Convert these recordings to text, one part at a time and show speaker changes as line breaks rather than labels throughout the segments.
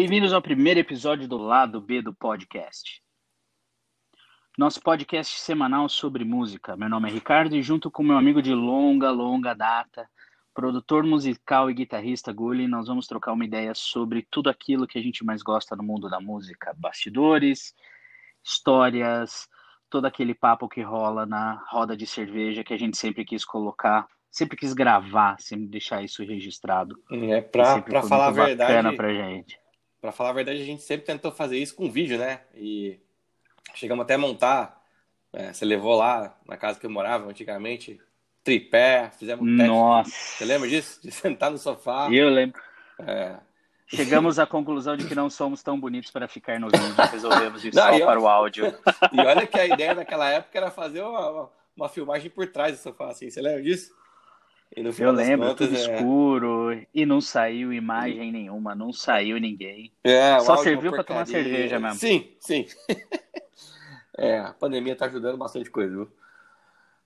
Bem-vindos ao primeiro episódio do Lado B do podcast. Nosso podcast semanal sobre música. Meu nome é Ricardo e junto com meu amigo de longa, longa data, produtor musical e guitarrista Gulli, nós vamos trocar uma ideia sobre tudo aquilo que a gente mais gosta no mundo da música, bastidores, histórias, todo aquele papo que rola na roda de cerveja que a gente sempre quis colocar, sempre quis gravar, sempre deixar isso registrado.
É, pra, pra falar a verdade.
Pra gente.
Pra falar a verdade, a gente sempre tentou fazer isso com vídeo, né? E chegamos até a montar. É, você levou lá na casa que eu morava antigamente, tripé, fizemos um
teste. Nossa!
Você lembra disso? De sentar no sofá.
Eu lembro. É. Chegamos à conclusão de que não somos tão bonitos para ficar no vídeo, resolvemos isso não, só para o áudio.
E olha que a ideia naquela época era fazer uma, uma filmagem por trás do sofá, assim, você lembra disso?
Eu lembro, contas, tudo é... escuro, e não saiu imagem nenhuma, não saiu ninguém.
É,
Só serviu para tomar cerveja mesmo.
Sim, sim. é, a pandemia tá ajudando bastante coisa, viu?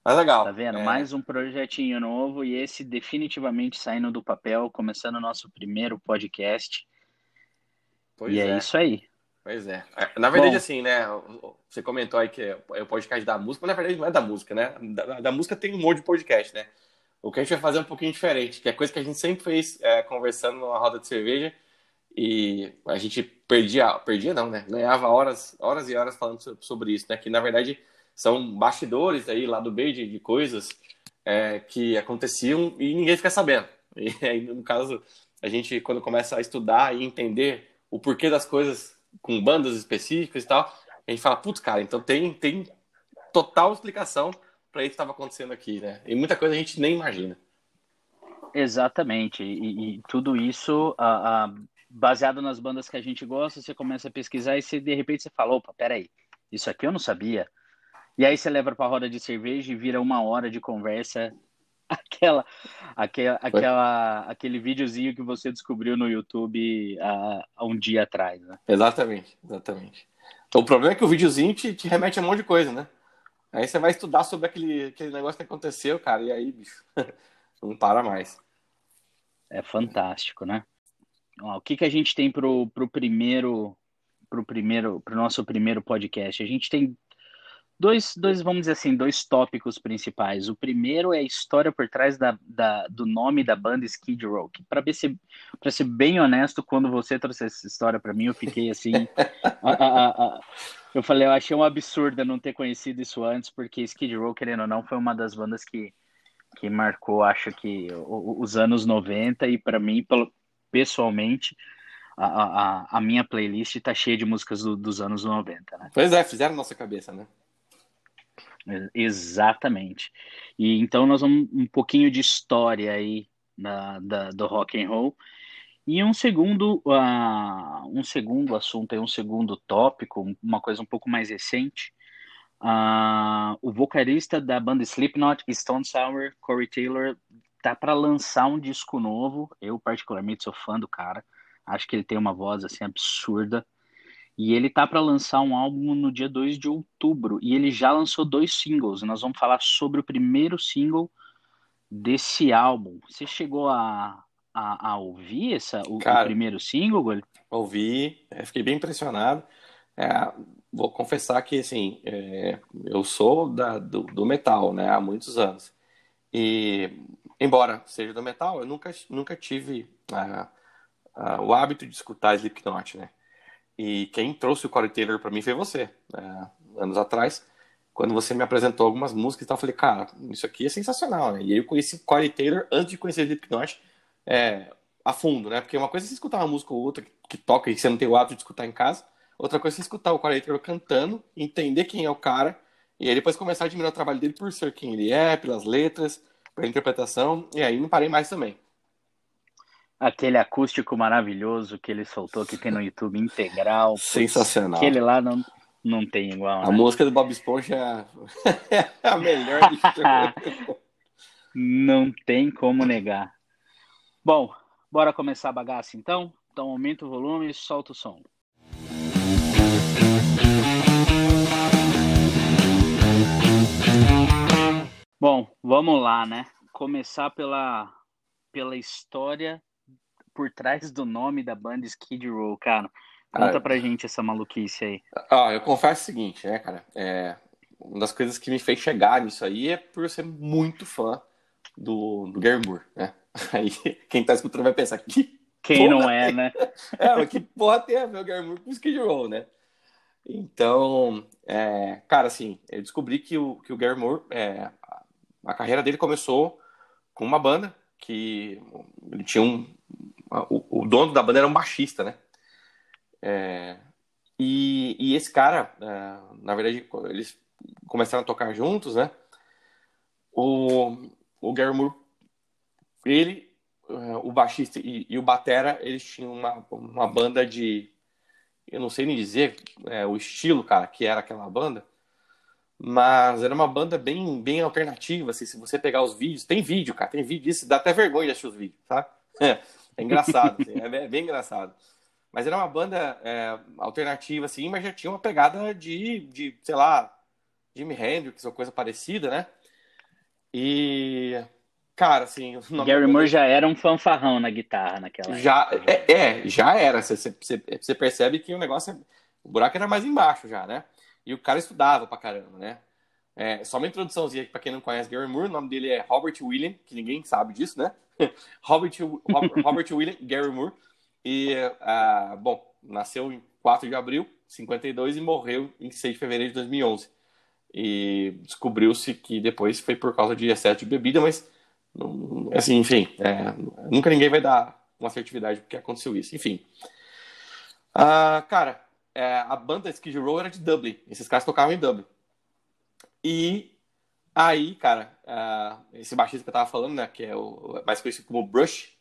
Mas legal.
Tá vendo? É... Mais um projetinho novo e esse definitivamente saindo do papel, começando o nosso primeiro podcast. Pois e é. é isso aí.
Pois é. é na verdade, Bom, assim, né? Você comentou aí que é o podcast da música, mas na verdade não é da música, né? Da, da, música tem um monte de podcast, né? O que a gente vai fazer é um pouquinho diferente, que é coisa que a gente sempre fez é, conversando numa roda de cerveja e a gente perdia, perdia não, né? Ganhava horas, horas e horas falando sobre isso, né? Que na verdade são bastidores aí lá do B de, de coisas é, que aconteciam e ninguém fica sabendo. E aí, no caso, a gente, quando começa a estudar e entender o porquê das coisas com bandas específicas e tal, a gente fala, putz, cara, então tem, tem total explicação para isso que estava acontecendo aqui, né? E muita coisa a gente nem imagina.
Exatamente. E, e tudo isso a, a, baseado nas bandas que a gente gosta, você começa a pesquisar e você, de repente você fala, opa, peraí, isso aqui eu não sabia. E aí você leva para a roda de cerveja e vira uma hora de conversa. Aquela, aquela, aquela, aquele videozinho que você descobriu no YouTube há, há um dia atrás, né?
Exatamente, exatamente. O problema é que o videozinho te, te remete a um monte de coisa, né? Aí você vai estudar sobre aquele, aquele negócio que aconteceu, cara, e aí, bicho, não para mais.
É fantástico, né? Ó, o que, que a gente tem pro, pro primeiro pro primeiro pro nosso primeiro podcast? A gente tem dois, dois, vamos dizer assim, dois tópicos principais. O primeiro é a história por trás da, da do nome da banda Skid Row. Para ser, ser bem honesto, quando você trouxe essa história para mim, eu fiquei assim. a, a, a, eu falei, eu achei um absurdo não ter conhecido isso antes, porque Skid Row, querendo ou não, foi uma das bandas que, que marcou, acho que, os anos 90 e para mim, pessoalmente, a, a, a minha playlist tá cheia de músicas do, dos anos 90, né?
Pois é, fizeram nossa cabeça, né?
Exatamente. E então nós vamos um pouquinho de história aí da, da do rock and roll. E um segundo, uh, um segundo assunto, um segundo tópico, uma coisa um pouco mais recente. Uh, o vocalista da banda Slipknot, Stone Sour, Corey Taylor, tá para lançar um disco novo. Eu particularmente sou fã do cara. Acho que ele tem uma voz assim absurda. E ele tá para lançar um álbum no dia 2 de outubro. E ele já lançou dois singles. Nós vamos falar sobre o primeiro single desse álbum. Você chegou a, a, a ouvir essa, o, Cara, o, primeiro single, Gol?
Ouvi, é, fiquei bem impressionado. É, vou confessar que, assim, é, eu sou da, do, do, metal, né, há muitos anos. E, embora seja do metal, eu nunca, nunca tive o hábito de escutar Slipknot, né. E quem trouxe o Corey Taylor para mim foi você, né? anos atrás, quando você me apresentou algumas músicas e tal, eu falei, cara, isso aqui é sensacional, né? E eu conheci o Corey Taylor antes de conhecer Slipknot é, a fundo, né? Porque uma coisa é você escutar uma música ou outra que, que toca e você não tem o hábito de escutar em casa, outra coisa é você escutar o Taylor cantando, entender quem é o cara, e aí depois começar a admirar o trabalho dele por ser quem ele é, pelas letras, pela interpretação, e aí não parei mais também.
Aquele acústico maravilhoso que ele soltou, que tem no YouTube integral.
Sensacional.
Aquele lá não, não tem igual.
A né? música do Bob Esponja é a melhor
Não tem como negar. Bom, bora começar a bagaça então? Então aumenta o volume e solta o som. Bom, vamos lá, né? Começar pela, pela história por trás do nome da banda Skid Row, cara? Conta ah, pra gente essa maluquice aí.
Ah, eu confesso o seguinte, né, cara? É, uma das coisas que me fez chegar nisso aí é por eu ser muito fã do, do Gary Moore, né? Aí quem tá escutando vai pensar que.
Quem não é, né?
É, mas que porra tem a ver o Gary Moore com o Skid Row, né? Então, é, cara, assim, eu descobri que o, que o Gary Moore, é, a carreira dele começou com uma banda que ele tinha um. O, o dono da banda era um baixista, né? É, e, e, esse cara, é, na verdade, eles começaram a tocar juntos, né? O, o Gary Moore, ele, é, o baixista e, e o batera, eles tinham uma, uma banda de eu não sei nem dizer é, o estilo, cara, que era aquela banda, mas era uma banda bem, bem alternativa, assim, se você pegar os vídeos, tem vídeo, cara, tem vídeo disso, dá até vergonha de assistir os vídeos, tá? É, é engraçado, assim, é, bem engraçado. Mas era uma banda é, alternativa, assim, mas já tinha uma pegada de, de sei lá, Jimi Hendrix ou coisa parecida, né? E Cara, assim.
Gary Moore já era um fanfarrão na guitarra naquela
já, época. É, é, já era. Você, percebe que o negócio. É, o buraco era mais embaixo já, né? E o cara estudava pra caramba, né? É, só uma introduçãozinha aqui pra quem não conhece Gary Moore. O nome dele é Robert William, que ninguém sabe disso, né? Robert, Robert William Gary Moore. E, uh, bom, nasceu em 4 de abril de 52 e morreu em 6 de fevereiro de 2011. E descobriu-se que depois foi por causa de excesso de bebida, mas assim, enfim, é, nunca ninguém vai dar uma assertividade porque aconteceu isso. Enfim. Uh, cara, é, a banda Skid Row era de Dublin. Esses caras tocavam em Dublin. E aí, cara, uh, esse baixista que eu tava falando, né, que é o mais conhecido como Brush,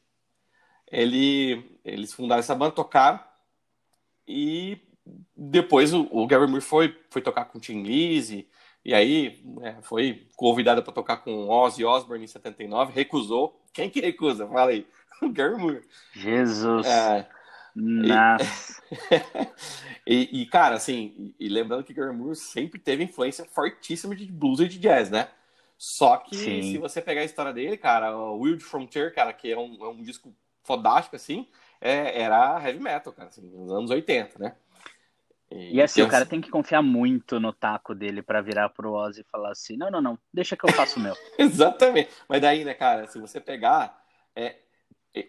ele, eles fundaram essa banda, tocaram, e depois o, o Gary Moore foi, foi tocar com o Tim Lizzy, e aí é, foi convidada para tocar com Ozzy Osbourne em 79, recusou. Quem que recusa? Fala aí. O Gary Moore.
Jesus. É, Nossa.
E, e, cara, assim, e, e lembrando que Gary Moore sempre teve influência fortíssima de blues e de jazz, né? Só que Sim. se você pegar a história dele, cara, o Wild Frontier, cara, que é um, é um disco fodástico, assim, é, era heavy metal, cara, assim, nos anos 80, né?
E, assim, o cara tem que confiar muito no taco dele para virar pro Ozzy e falar assim: não, não, não, deixa que eu faço o meu.
Exatamente. Mas daí, né, cara, se você pegar é,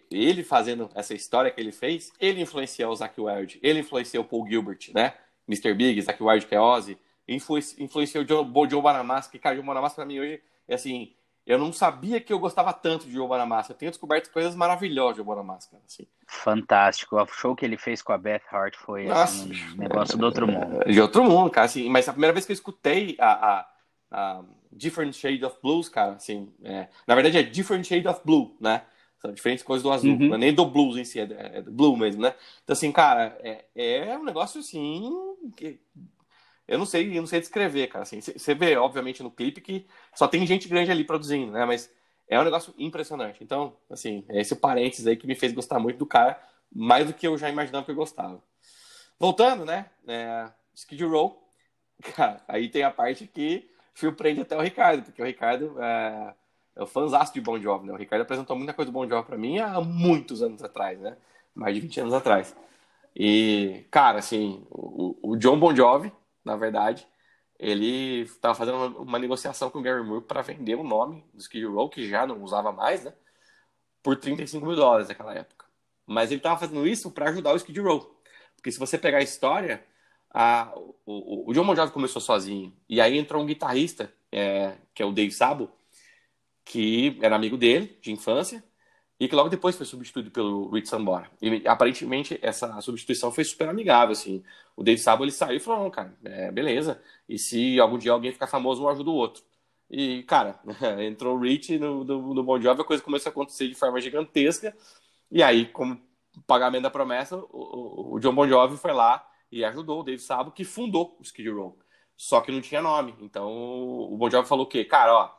ele fazendo essa história que ele fez, ele influenciou o Zack Wild, ele influenciou o Paul Gilbert, né? Mr. Big, Zack Wild, que é Ozzy, influenciou o Joe, Joe Bonamassa, que, cara, o Bonamassa pra mim hoje é assim, eu não sabia que eu gostava tanto de Joe Bonamassa. Eu tenho descoberto coisas maravilhosas de Joe Bonamassa, assim.
Fantástico. O show que ele fez com a Beth Hart foi assim, um negócio do outro mundo.
De outro mundo, cara. Assim, mas a primeira vez que eu escutei a, a, a Different Shade of Blues, cara, assim, é, na verdade é Different Shade of Blue, né? São diferentes coisas do azul, uhum. não é nem do blues em si, é, é do blue mesmo, né? Então, assim, cara, é, é um negócio assim que eu não sei, eu não sei descrever, cara. Assim, você vê, obviamente, no clipe que só tem gente grande ali produzindo, né? Mas é um negócio impressionante. Então, assim, é esse parênteses aí que me fez gostar muito do cara, mais do que eu já imaginava que eu gostava. Voltando, né? É, Skid Row, cara, aí tem a parte que surpreende até o Ricardo, porque o Ricardo é, é de Bon Jovi, né? O Ricardo apresentou muita coisa do Bon Jovi pra mim há muitos anos atrás, né? Mais de 20 anos atrás. E, cara, assim, o, o John Bon Jovi, na verdade, ele estava fazendo uma, uma, negociação com o Gary Moore para vender o nome do Skid Row, que já não usava mais, né? Por 35 mil dólares naquela época. Mas ele estava fazendo isso para ajudar o Skid Row. Porque se você pegar a história, a, o, o, o John Bon começou sozinho. E aí entrou um guitarrista, é, que é o Dave Sabo, que era amigo dele, de infância, e que logo depois foi substituído pelo Rich Sambora. E aparentemente essa substituição foi super amigável, assim. O Dave Sabo ele saiu e falou, não, cara, é, beleza. E se algum dia alguém ficar famoso, um ajuda o outro. E, cara, entrou o Rich no, no, no Bon Jovi, a coisa começou a acontecer de forma gigantesca. E aí, como pagamento da promessa, o, o John Bon Jovi foi lá e ajudou o Dave Sabo, que fundou o Skid Row. Só que não tinha nome. Então, o Bon Jovi falou o quê? Cara, ó,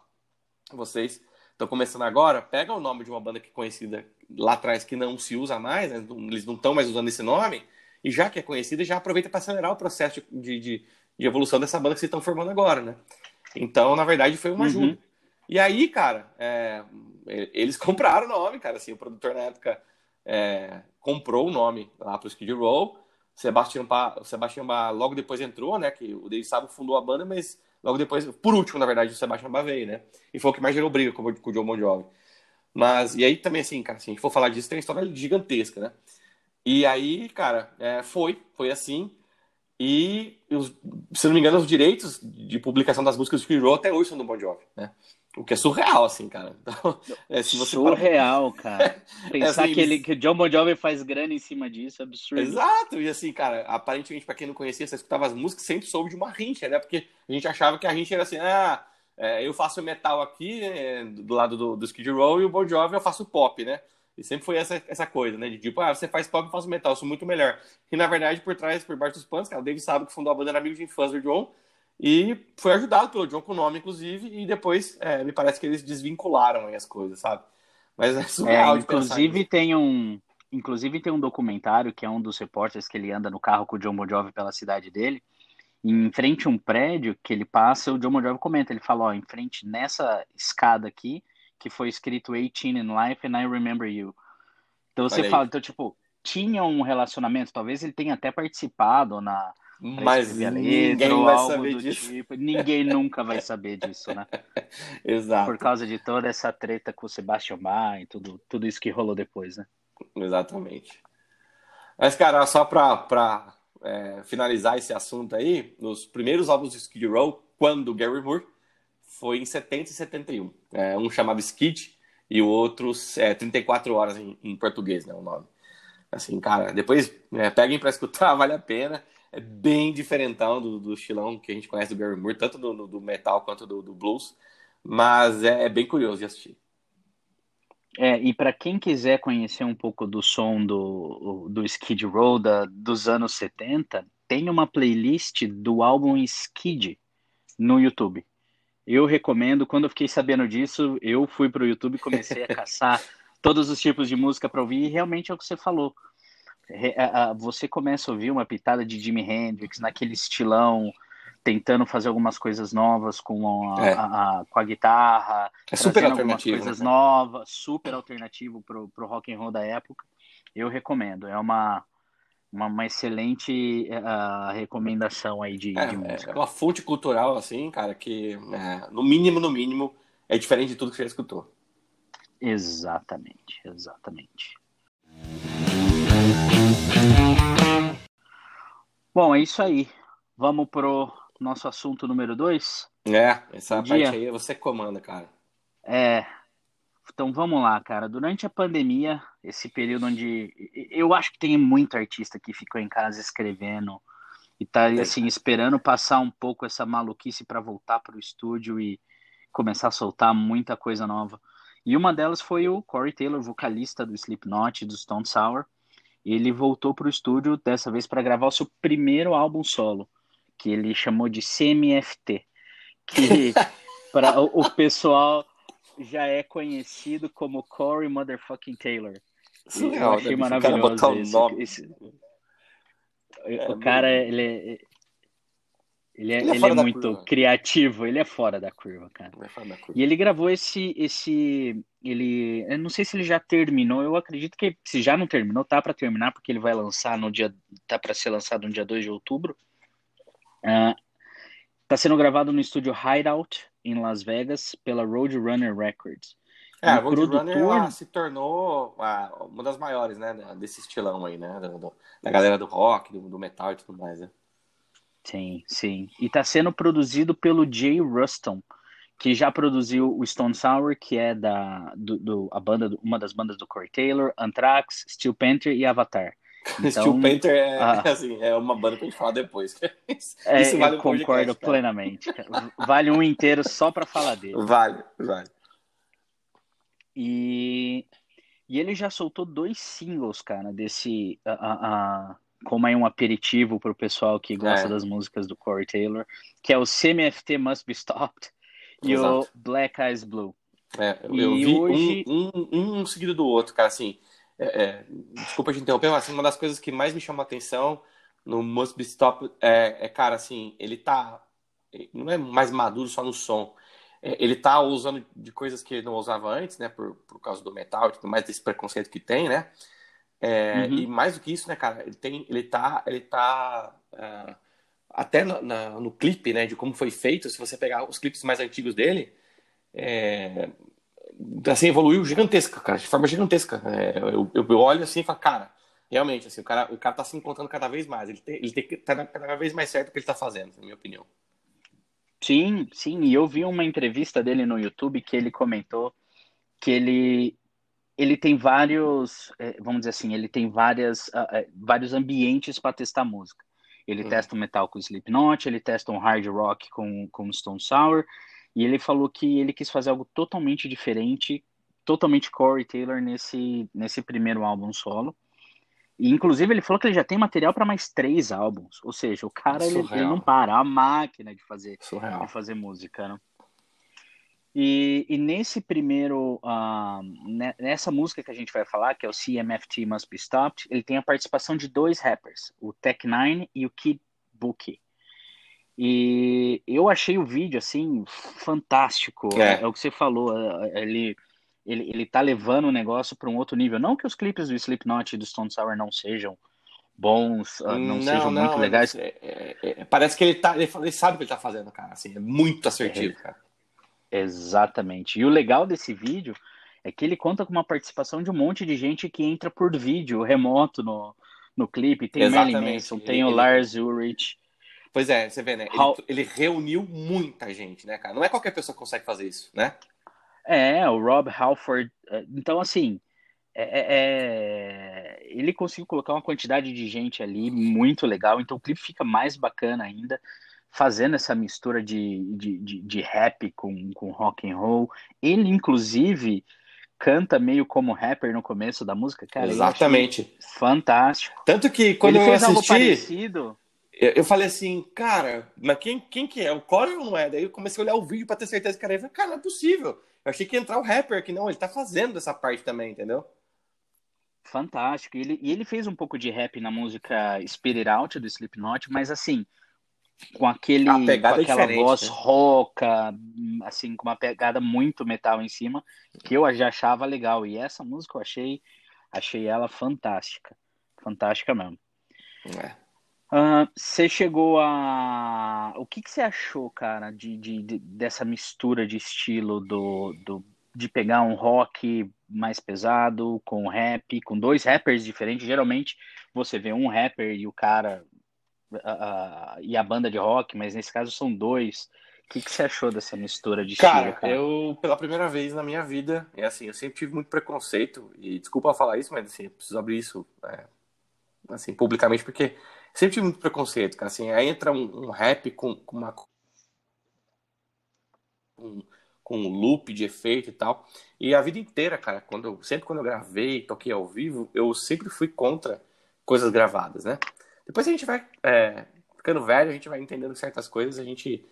vocês estão começando agora, pega o nome de uma banda que é conhecida lá atrás que não se usa mais, né? eles não estão mais usando esse nome, e já que é conhecida, já aproveita para acelerar o processo de, de, de, evolução dessa banda que vocês estão formando agora, né? Então, na verdade, foi uma uhum. ajuda. E aí, cara, é, eles compraram o nome, cara, assim, o produtor na época é, comprou o nome lá para o Skid Row. Sebastian Bach, Sebastian Bach logo depois entrou, né? Que o Dave Sabo fundou a banda, mas logo depois, por último, na verdade, o Sebastian Bach veio, né? E foi o que mais gerou briga com, com o John Bon Jovi. Mas, e aí também, assim, cara, se a gente for falar disso, tem uma história gigantesca, né? E aí, cara, é, foi, foi assim. E, se não me engano, os direitos de publicação das músicas do Skid até hoje são do Bon Jovi, né? O que é surreal, assim, cara. Então,
é, surreal, para... cara. Pensar é assim, que, ele, que o John Bon Jovi faz grana em cima disso é absurdo.
Exato. E assim, cara, aparentemente, para quem não conhecia, você escutava as músicas, sempre soube de uma rincha, né? Porque a gente achava que a rincha era assim, ah, é, eu faço metal aqui, é, do lado do, do Skid Row, e o Bon Jovi eu faço pop, né? E sempre foi essa, essa coisa, né? De tipo, ah, você faz pop, eu faço metal, eu sou muito melhor. E na verdade, por trás, por baixo dos panos, cara, o David sabe que fundou a banda era amigo de infância do John. E foi ajudado pelo John com o nome, inclusive, e depois é, me parece que eles desvincularam as coisas, sabe? Mas é surreal
é, inclusive tem um Inclusive tem um documentário que é um dos repórteres que ele anda no carro com o John Bon Jovi pela cidade dele. E em frente a um prédio que ele passa, o John Bon Jovi comenta, ele fala, ó, em frente nessa escada aqui, que foi escrito 18 in Life and I Remember You. Então você fala, então tipo, tinha um relacionamento, talvez ele tenha até participado na
mas ninguém vai saber disso.
Tipo. Ninguém nunca vai saber disso, né?
Exato.
Por causa de toda essa treta com o Sebastian Bach e tudo, tudo isso que rolou depois, né?
Exatamente. Mas, cara, só para é, finalizar esse assunto aí, nos primeiros álbuns do Skid Row, quando Gary Moore, foi em 70 e 71. É, um chamado Skid e o outro é, 34 horas em, em português, né? O nome. Assim, cara, depois é, peguem para escutar, vale a pena é bem diferentão do, do estilão que a gente conhece do Gary Moore, tanto do, do metal quanto do, do blues, mas é, é, bem curioso de assistir.
É, e para quem quiser conhecer um pouco do som do, do Skid Row da, dos anos 70, tem uma playlist do álbum Skid no YouTube. Eu recomendo, quando eu fiquei sabendo disso, eu fui para o YouTube e comecei a caçar todos os tipos de música para ouvir, e realmente é o que você falou você começa a ouvir uma pitada de Jimi Hendrix naquele estilão, tentando fazer algumas coisas novas com a, é. a, a com a guitarra,
é super alternativo,
coisas né? novas, super alternativo pro, pro rock and roll da época. Eu recomendo, é uma uma, uma excelente uh, recomendação aí de,
é,
de música.
É uma fonte cultural assim, cara, que é, no mínimo, no mínimo, é diferente de tudo que você escutou.
Exatamente, exatamente. Bom, é isso aí. Vamos pro nosso assunto número 2?
É, essa parte aí você comanda, cara.
É. Então vamos lá, cara. Durante a pandemia, esse período onde eu acho que tem muito artista que ficou em casa escrevendo e tá assim esperando passar um pouco essa maluquice para voltar pro estúdio e começar a soltar muita coisa nova. E uma delas foi o Corey Taylor, vocalista do Slipknot, do Stone Sour ele voltou para o estúdio dessa vez para gravar o seu primeiro álbum solo, que ele chamou de CMFT, que para o, o, pessoal já é conhecido como Corey Motherfucking Taylor.
Surreal, eu achei né, maravilhoso esse, esse,
é, o cara, ele é, ele é, ele é, ele é muito curva. criativo, ele é fora da curva, cara. É da curva. E ele gravou esse, esse, ele, eu não sei se ele já terminou, eu acredito que se já não terminou, tá para terminar, porque ele vai lançar no dia, tá para ser lançado no dia 2 de outubro. Uh, tá sendo gravado no estúdio Hideout, em Las Vegas, pela Roadrunner Records.
É, a Roadrunner produtor... se tornou ah, uma das maiores, né, desse estilão aí, né, do, da galera do rock, do, do metal e tudo mais, né.
Sim, sim. E está sendo produzido pelo Jay Ruston, que já produziu o Stone Sour, que é da do, do a banda, uma das bandas do Corey Taylor, Anthrax, Steel Panther e Avatar.
Então, Steel Panther é, assim, é uma banda pra gente falar depois.
É, Isso vale eu concordo podcast, plenamente. Vale um inteiro só para falar dele.
Vale, vale.
E, e ele já soltou dois singles, cara, desse. Uh, uh, como é um aperitivo para o pessoal que gosta é. das músicas do Corey Taylor, que é o CMFT Must Be Stopped e Exato. o Black Eyes Blue.
É, eu e vi hoje... um, um, um, seguido do outro, cara, assim, é, é, desculpa te interromper, mas assim, uma das coisas que mais me chama a atenção no Must Be Stopped é, é, cara, assim, ele tá, não é mais maduro só no som, ele tá usando de coisas que ele não usava antes, né, por, por causa do metal e tudo mais, desse preconceito que tem, né, É, uhum. E mais do que isso, né, cara, ele, tem, ele tá, ele tá uh, até no, na, no clipe, né, de como foi feito, se você pegar os clipes mais antigos dele, é, assim, evoluiu gigantesca, cara, de forma gigantesca. É, eu, eu, olho assim e falo, cara, realmente, assim, o cara, o cara tá se encontrando cada vez mais, ele, tem, ele tem, tá cada vez mais certo o que ele tá fazendo, na minha opinião.
Sim, sim, e eu vi uma entrevista dele no YouTube que ele comentou que ele ele tem vários, é, vamos dizer assim, ele tem várias, uh, vários ambientes para testar música. Ele uhum. testa um metal com Slipknot, ele testa um hard rock com, com Stone Sour, e ele falou que ele quis fazer algo totalmente diferente, totalmente Corey Taylor nesse, nesse primeiro álbum solo. E, inclusive, ele falou que ele já tem material para mais três álbuns. Ou seja, o cara ele, ele, não para, a máquina de fazer, de fazer música, né? E, e, nesse primeiro, uh, nessa música que a gente vai falar, que é o CMFT Must Be Stopped, ele tem a participação de dois rappers, o Tech Nine e o Kid Bookie. E eu achei o vídeo, assim, fantástico. É, é o que você falou. É, ele, ele, ele tá levando o negócio para um outro nível. Não que os clipes do Slipknot e do Stone Sour não sejam bons, ah, não, não sejam não, muito legais. É,
é, é, parece que ele, tá, ele, ele, sabe o que ele tá fazendo, cara. Assim, é muito assertivo, cara.
Exatamente. E o legal desse vídeo é que ele conta com uma participação de um monte de gente que entra por vídeo remoto no, no clipe. Tem Exatamente. Marilyn Manson, tem ele, o Lars Ulrich
Pois é, você vê, né? Ele, How... ele, reuniu muita gente, né, cara? Não é qualquer pessoa que consegue fazer isso, né?
É, o Rob Halford. É, então, assim, é, é, é, ele conseguiu colocar uma quantidade de gente ali muito legal. Então, o clipe fica mais bacana ainda, fazendo essa mistura de, de, de, de rap com, com rock and roll. Ele, inclusive canta meio como rapper no começo da música, cara.
Exatamente.
Fantástico.
Tanto que quando ele eu fez assisti, algo parecido eu falei assim, cara, mas quem, quem que é? O Corey ou não é? Daí eu comecei a olhar o vídeo pra ter certeza que era ele. Cara, não é possível. Eu achei que ia entrar o rapper aqui. Não, ele tá fazendo essa parte também, entendeu?
Fantástico. E ele, e ele fez um pouco de rap na música Spirit Out do Slipknot, mas assim, com aquele com aquela é voz né? rouca, assim, com uma pegada muito metal em cima, que eu já achava legal. E essa música eu achei, achei ela fantástica. Fantástica mesmo. É. Uh, você chegou a. O que, que você achou, cara, de, de, de, dessa mistura de estilo do, do, de pegar um rock mais pesado com rap, com dois rappers diferentes? Geralmente você vê um rapper e o cara e a banda de rock, mas nesse caso são dois. O que, que você achou dessa mistura de
cara, estilo, cara? Eu, pela primeira vez na minha vida, é assim, eu sempre tive muito preconceito, e desculpa falar isso, mas assim, eu preciso abrir isso é, assim, publicamente, porque sempre tive muito preconceito, cara. Assim, aí entra um, um rap com, com uma. Um, com um loop de efeito e tal. E a vida inteira, cara, quando eu, sempre quando eu gravei, toquei ao vivo, eu sempre fui contra coisas gravadas, né? Depois a gente vai é, ficando velho, a gente vai entendendo certas coisas, a gente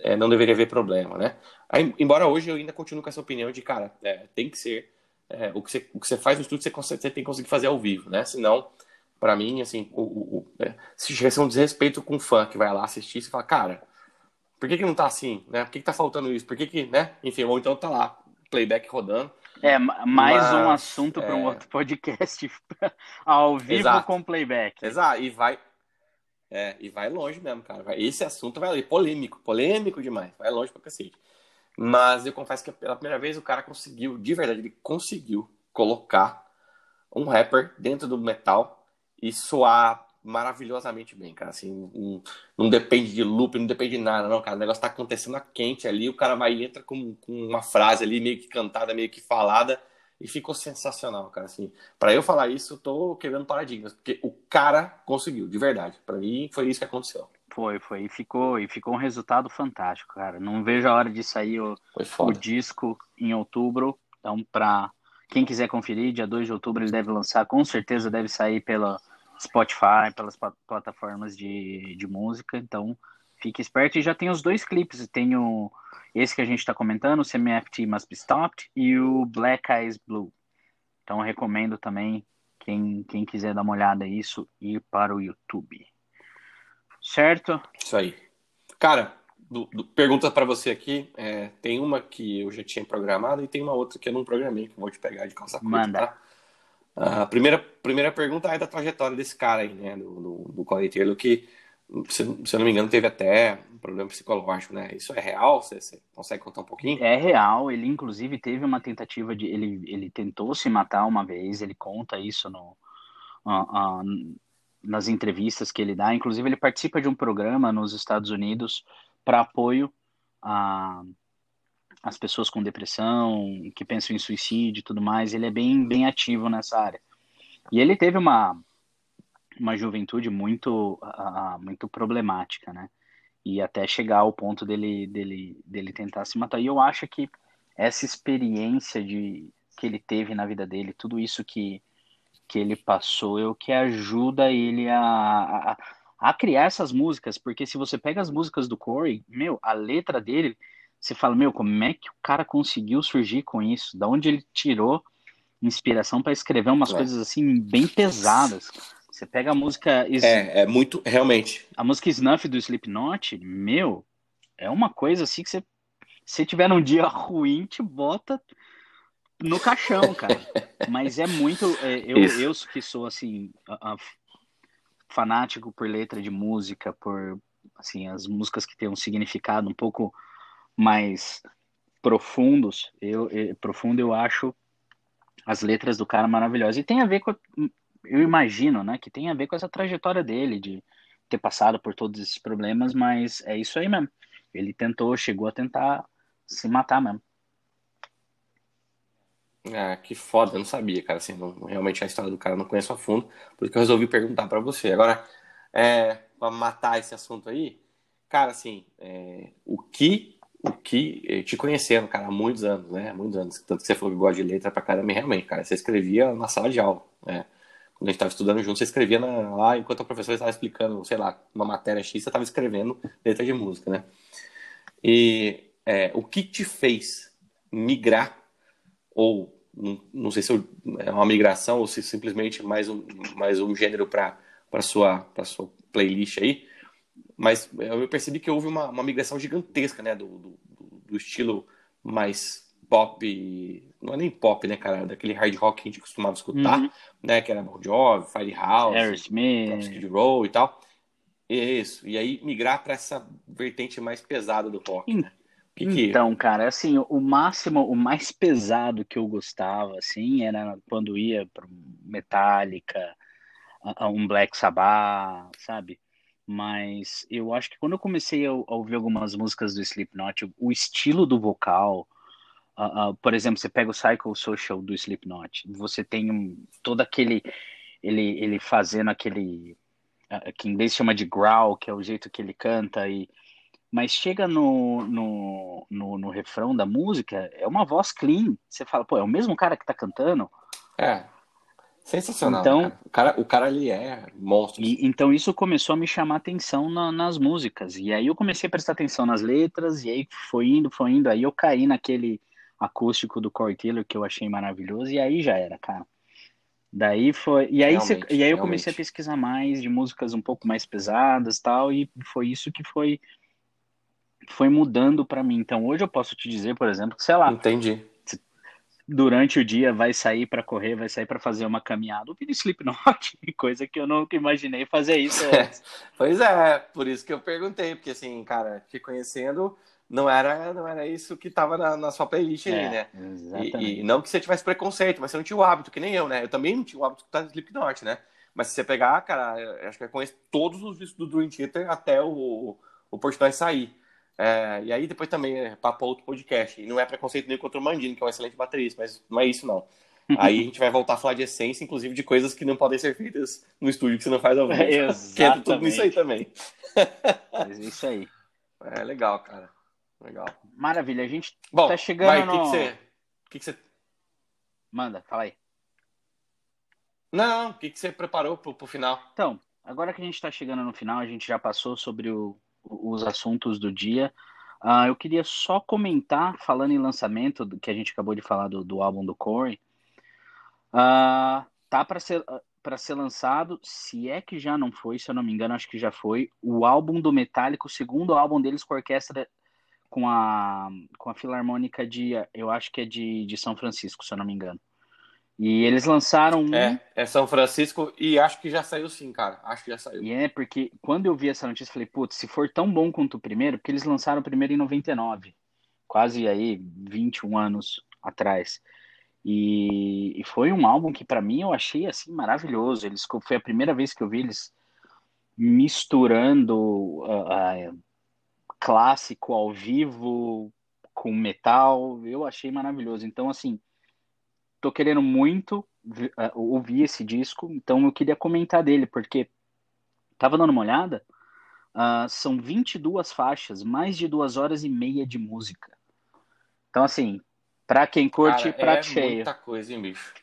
é, não deveria haver problema, né? Aí, embora hoje eu ainda continue com essa opinião de, cara, é, tem que ser é, o, que você, o que você faz no estúdio, você, você tem que conseguir fazer ao vivo, né? Senão para mim, assim, o, o, o é, se tivesse um desrespeito com o fã que vai lá assistir, você fala, cara, por que, que não tá assim, né? Por que, que tá faltando isso? Por que que, né? Enfim, ou então tá lá, playback rodando.
É, mais Mas, um assunto para um é... outro podcast ao vivo Exato. com playback.
Exato, e vai é, e vai longe mesmo, cara. Esse assunto vai ali, polêmico, polêmico demais, vai longe pra cacete. Mas eu confesso que pela primeira vez o cara conseguiu, de verdade, ele conseguiu colocar um rapper dentro do metal e soar maravilhosamente bem, cara. Assim, não, não, depende de loop, não depende de nada, não, cara. O negócio tá acontecendo a quente ali, o cara vai entra com, com uma frase ali meio que cantada, meio que falada, e ficou sensacional, cara. Assim, para eu falar isso, eu tô quebrando paradigmas, porque o cara conseguiu, de verdade. Para mim, foi isso que aconteceu.
Foi, foi. E ficou, e ficou um resultado fantástico, cara. Não vejo a hora de sair o, o disco em outubro. Então, para quem quiser conferir, dia 2 de outubro ele deve lançar, com certeza deve sair pela Spotify, pelas plataformas de, de música, então fique esperto. E já tem os dois clipes, tem o, esse que a gente está comentando, o CMFT Must Be Stopped, e o Black Eyes Blue. Então recomendo também, quem, quem quiser dar uma olhada nisso, ir para o YouTube. Certo?
Isso aí. Cara, do, do, pergunta para você aqui. É, tem uma que eu já tinha programado e tem uma outra que eu não programei, que eu vou te pegar de calça curta,
Manda.
Tá? A primeira, primeira pergunta é da trajetória desse cara aí, né? Do, do, do Corey Taylor, que, se, se eu não me engano, teve até um problema psicológico, né? Isso é real? Você, você consegue contar um pouquinho?
É real. Ele, inclusive, teve uma tentativa de. Ele, ele tentou se matar uma vez, ele conta isso no, uh, uh, nas entrevistas que ele dá. Inclusive, ele participa de um programa nos Estados Unidos para apoio a as pessoas com depressão, que pensam em suicídio e tudo mais, ele é bem, bem ativo nessa área. E ele teve uma, uma juventude muito, uh, muito problemática, né? E até chegar ao ponto dele, dele, dele tentar se matar. E eu acho que essa experiência de, que ele teve na vida dele, tudo isso que, que ele passou, é o que ajuda ele a, a, a criar essas músicas. Porque se você pega as músicas do Corey, meu, a letra dele você fala, meu, como é que o cara conseguiu surgir com isso? Da onde ele tirou inspiração para escrever umas é. coisas assim bem pesadas? Você pega a música.
É, é muito, realmente.
A música Snuff do Slipknot, meu, é uma coisa assim que você. Se tiver um dia ruim, te bota no caixão, cara. Mas é muito. É, eu, eu que sou assim. A, a, fanático por letra de música, por assim, as músicas que têm um significado um pouco mais profundos, eu, eu, profundo eu acho as letras do cara maravilhosas. E tem a ver com, eu imagino, né, que tem a ver com essa trajetória dele, de ter passado por todos esses problemas, mas é isso aí mesmo. Ele tentou, chegou a tentar se matar mesmo.
Ah, que foda, eu não sabia, cara. Assim, não, realmente a história do cara eu não conheço a fundo, por isso que eu resolvi perguntar para você. Agora, é, para matar esse assunto aí, cara, assim, é, o que o que eh, te conhecendo, cara, há muitos anos, né? Muitos anos. Tanto que você falou que gosta de letra pra caramba, realmente, cara, você escrevia na sala de aula, né? Quando a gente estava estudando junto, você escrevia na, lá, enquanto a professora estava explicando, sei lá, uma matéria X, você estava escrevendo letra de música, né? E é, o que te fez migrar, ou não, não sei se é uma migração ou se simplesmente mais um, mais um gênero para sua, sua playlist aí, mas eu percebi que houve uma, uma migração gigantesca, né, do, do, do, estilo mais pop, não é nem pop, né, cara, daquele hard rock que a gente costumava escutar, uhum. né, que era Bon Jovi, Firehouse,
Aerosmith,
Skid Row e tal. Isso, e aí migrar para essa vertente mais pesada do rock, né?
Que que... Então, cara, assim, o máximo, o mais pesado que eu gostava, assim, era quando ia para Metallica, um Black Sabbath, sabe? Mas eu acho que quando eu comecei a, ouvir algumas músicas do Slipknot, o estilo do vocal, uh, uh, por exemplo, você pega o Cycle Social do Slipknot, você tem um, todo aquele, ele, ele fazendo aquele, uh, que em inglês chama de growl, que é o jeito que ele canta, e, mas chega no, no, no, no refrão da música, é uma voz clean, você fala, pô, é o mesmo cara que tá cantando?
É. Sensacional. Então, cara. O, cara, o cara ali é monstro.
E, então isso começou a me chamar atenção na, nas músicas. E aí eu comecei a prestar atenção nas letras, e aí foi indo, foi indo. Aí eu caí naquele acústico do Corey Taylor que eu achei maravilhoso, e aí já era, cara. Daí foi. E aí, cê, e aí eu comecei a pesquisar mais de músicas um pouco mais pesadas tal, e foi isso que foi foi mudando para mim. Então hoje eu posso te dizer, por exemplo, que sei lá.
Entendi
durante o dia vai sair para correr, vai sair para fazer uma caminhada, ouvir Slipknot, coisa que eu nunca imaginei fazer isso.
pois é, por isso que eu perguntei, porque assim, cara, te conhecendo, não era, não era isso que tava na, na sua playlist é, aí, né? E, e, não que você tivesse preconceito, mas você não tinha o hábito, que nem eu, né? Eu também não tinha o hábito de escutar Slipknot, né? Mas se você pegar, cara, acho que eu conheço todos os discos do Dream Theater até o, o Portnoy sair. É, e aí depois também é papo outro podcast. E não é preconceito nem contra o Mandini, que é um excelente baterista, mas não é isso não. Aí a gente vai voltar a falar de essência, inclusive de coisas que não podem ser feitas no estúdio que você não faz ao vivo. É, que é tudo isso aí também.
Mas isso aí.
É legal, cara. Legal.
Maravilha, a gente Bom, tá chegando
vai,
no...
que, que você... que, que você...
Manda, fala aí.
Não, o que, que você preparou pro, pro final?
Então, agora que a gente tá chegando no final, a gente já passou sobre o, os assuntos do dia. Uh, eu queria só comentar, falando em lançamento, que a gente acabou de falar do, do álbum do Corey. Uh, tá para ser para ser lançado, se é que já não foi, se eu não me engano, acho que já foi, o álbum do Metallica, o segundo álbum deles com a orquestra com a com a filarmônica de, eu acho que é de, de São Francisco, se eu não me engano. E eles lançaram um.
É, é São Francisco e acho que já saiu sim, cara. Acho que já saiu.
E é, porque quando eu vi essa notícia, eu falei, putz, se for tão bom quanto o primeiro, porque eles lançaram o primeiro em 99, quase aí 21 anos atrás. E, e foi um álbum que para mim eu achei assim maravilhoso. Eles foi a primeira vez que eu vi eles misturando uh, uh, clássico ao vivo com metal. Eu achei maravilhoso. Então assim, tô querendo muito uh, ouvir esse disco, então eu queria comentar dele, porque tava dando uma olhada, uh, são 22 faixas, mais de duas horas e meia de música. Então, assim, pra quem curte, Cara, prato é cheio. É
muita coisa, hein, bicho?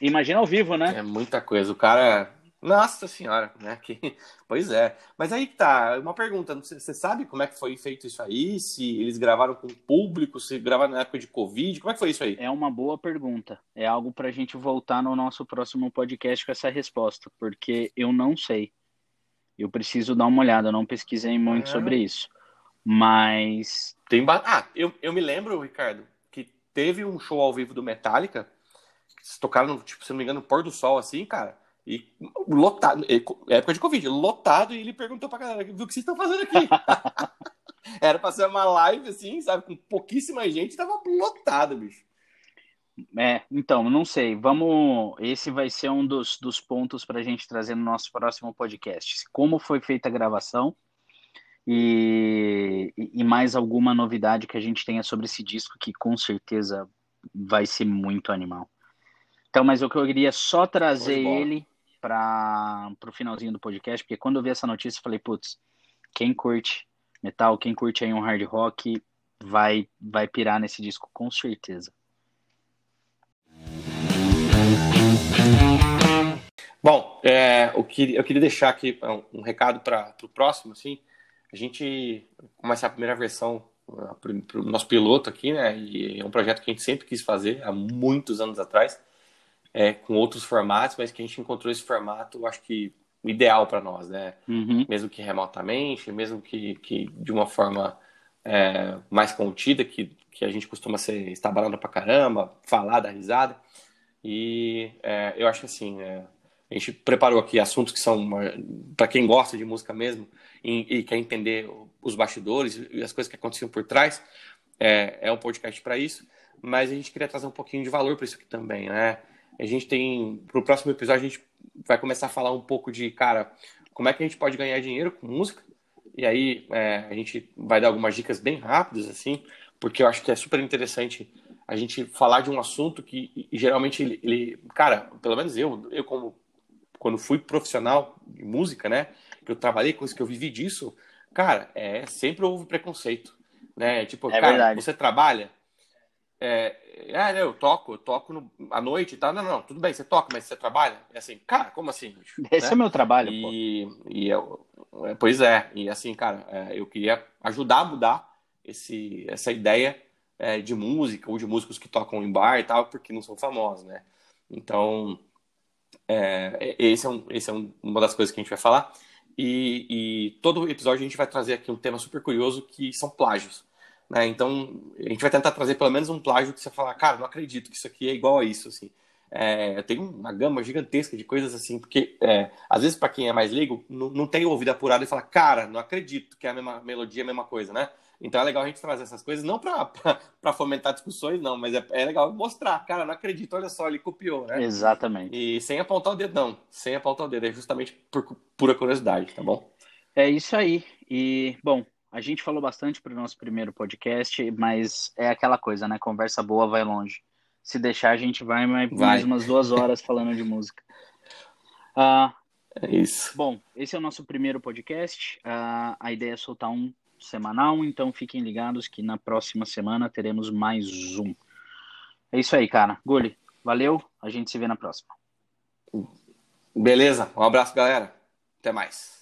Imagina ao vivo, né?
É muita coisa. O cara nossa senhora, né? Que... Pois é. Mas aí que tá, uma pergunta, você sabe como é que foi feito isso aí? Se eles gravaram com o público, se gravaram na época de Covid, como é que foi isso aí?
É uma boa pergunta. É algo pra gente voltar no nosso próximo podcast com essa resposta, porque eu não sei. Eu preciso dar uma olhada, eu não pesquisei muito é. sobre isso. Mas.
Tem ba... Ah, eu, eu me lembro, Ricardo, que teve um show ao vivo do Metallica, que tocaram, tipo, se não me engano, no pôr do sol, assim, cara e lotado, época de Covid, lotado, e ele perguntou pra galera, viu o que vocês estão fazendo aqui? Era pra ser uma live, assim, sabe, com pouquíssima gente, tava lotado, bicho.
É, então, não sei. Vamos. Esse vai ser um dos, dos pontos para a gente trazer no nosso próximo podcast. Como foi feita a gravação e, e mais alguma novidade que a gente tenha sobre esse disco, que com certeza vai ser muito animal. Então, mas eu queria só trazer ele para o finalzinho do podcast, porque quando eu vi essa notícia, eu falei, putz, quem curte metal, quem curte aí um hard rock, vai, vai pirar nesse disco, com certeza.
Bom, é, eu, queria, eu queria deixar aqui um, um recado para o próximo, assim, a gente começar a primeira versão para o nosso piloto aqui, né, e é um projeto que a gente sempre quis fazer, há muitos anos atrás, é, com outros formatos, mas que a gente encontrou esse formato, acho que ideal para nós, né?
Uhum.
Mesmo que remotamente, mesmo que, que de uma forma é, mais contida, que, que a gente costuma ser estabalando pra caramba, falar, dar risada. E é, eu acho que assim, é, a gente preparou aqui assuntos que são para quem gosta de música mesmo e, e, quer entender os bastidores e as coisas que aconteciam por trás. É, é um podcast para isso, mas a gente queria trazer um pouquinho de valor para isso aqui também, né? A gente tem, para o próximo episódio, a gente vai começar a falar um pouco de, cara, como é que a gente pode ganhar dinheiro com música. E aí é, a gente vai dar algumas dicas bem rápidas, assim, porque eu acho que é super interessante a gente falar de um assunto que geralmente ele, ele, cara, pelo menos eu, eu como quando fui profissional de música, né, que eu trabalhei com isso, que eu vivi disso, cara, é sempre houve preconceito, né? Tipo, é cara, verdade. você trabalha, é, ah, eu toco, eu toco no, à noite e tal. Não, não, tudo bem, você toca, mas você trabalha? É assim, cara, como assim?
Esse né? é meu trabalho,
e, pô. E eu, é, pois é, e assim, cara, é, eu queria ajudar a mudar esse, essa ideia é, de música, ou de músicos que tocam em bar e tal, porque não são famosos, né? Então, é, esse é, um, esse é um, uma das coisas que a gente vai falar. E, e todo episódio a gente vai trazer aqui um tema super curioso que são plágios. Né? Então, a gente vai tentar trazer pelo menos um plágio que você fala, cara, não acredito que isso aqui é igual a isso, assim. É, tem uma gama gigantesca de coisas assim, porque é, às vezes para quem é mais leigo, não, não tem o ouvido apurado e fala, cara, não acredito que é a mesma melodia, a mesma coisa, né? Então é legal a gente trazer essas coisas, não para fomentar discussões, não, mas é, é, legal mostrar, cara, não acredito, olha só, ele copiou, né?
Exatamente.
E sem apontar o dedo, não, sem apontar o dedo, é justamente por pura curiosidade, tá bom?
É isso aí. E, bom, a gente falou bastante para o nosso primeiro podcast, mas é aquela coisa, né? Conversa boa vai longe. Se deixar, a gente vai mais, vai. mais umas duas horas falando de música.
Uh, é isso.
Bom, esse é o nosso primeiro podcast. Uh, a ideia é soltar um semanal, então fiquem ligados que na próxima semana teremos mais um. É isso aí, cara. Gulli, valeu. A gente se vê na próxima.
Beleza. Um abraço, galera. Até mais.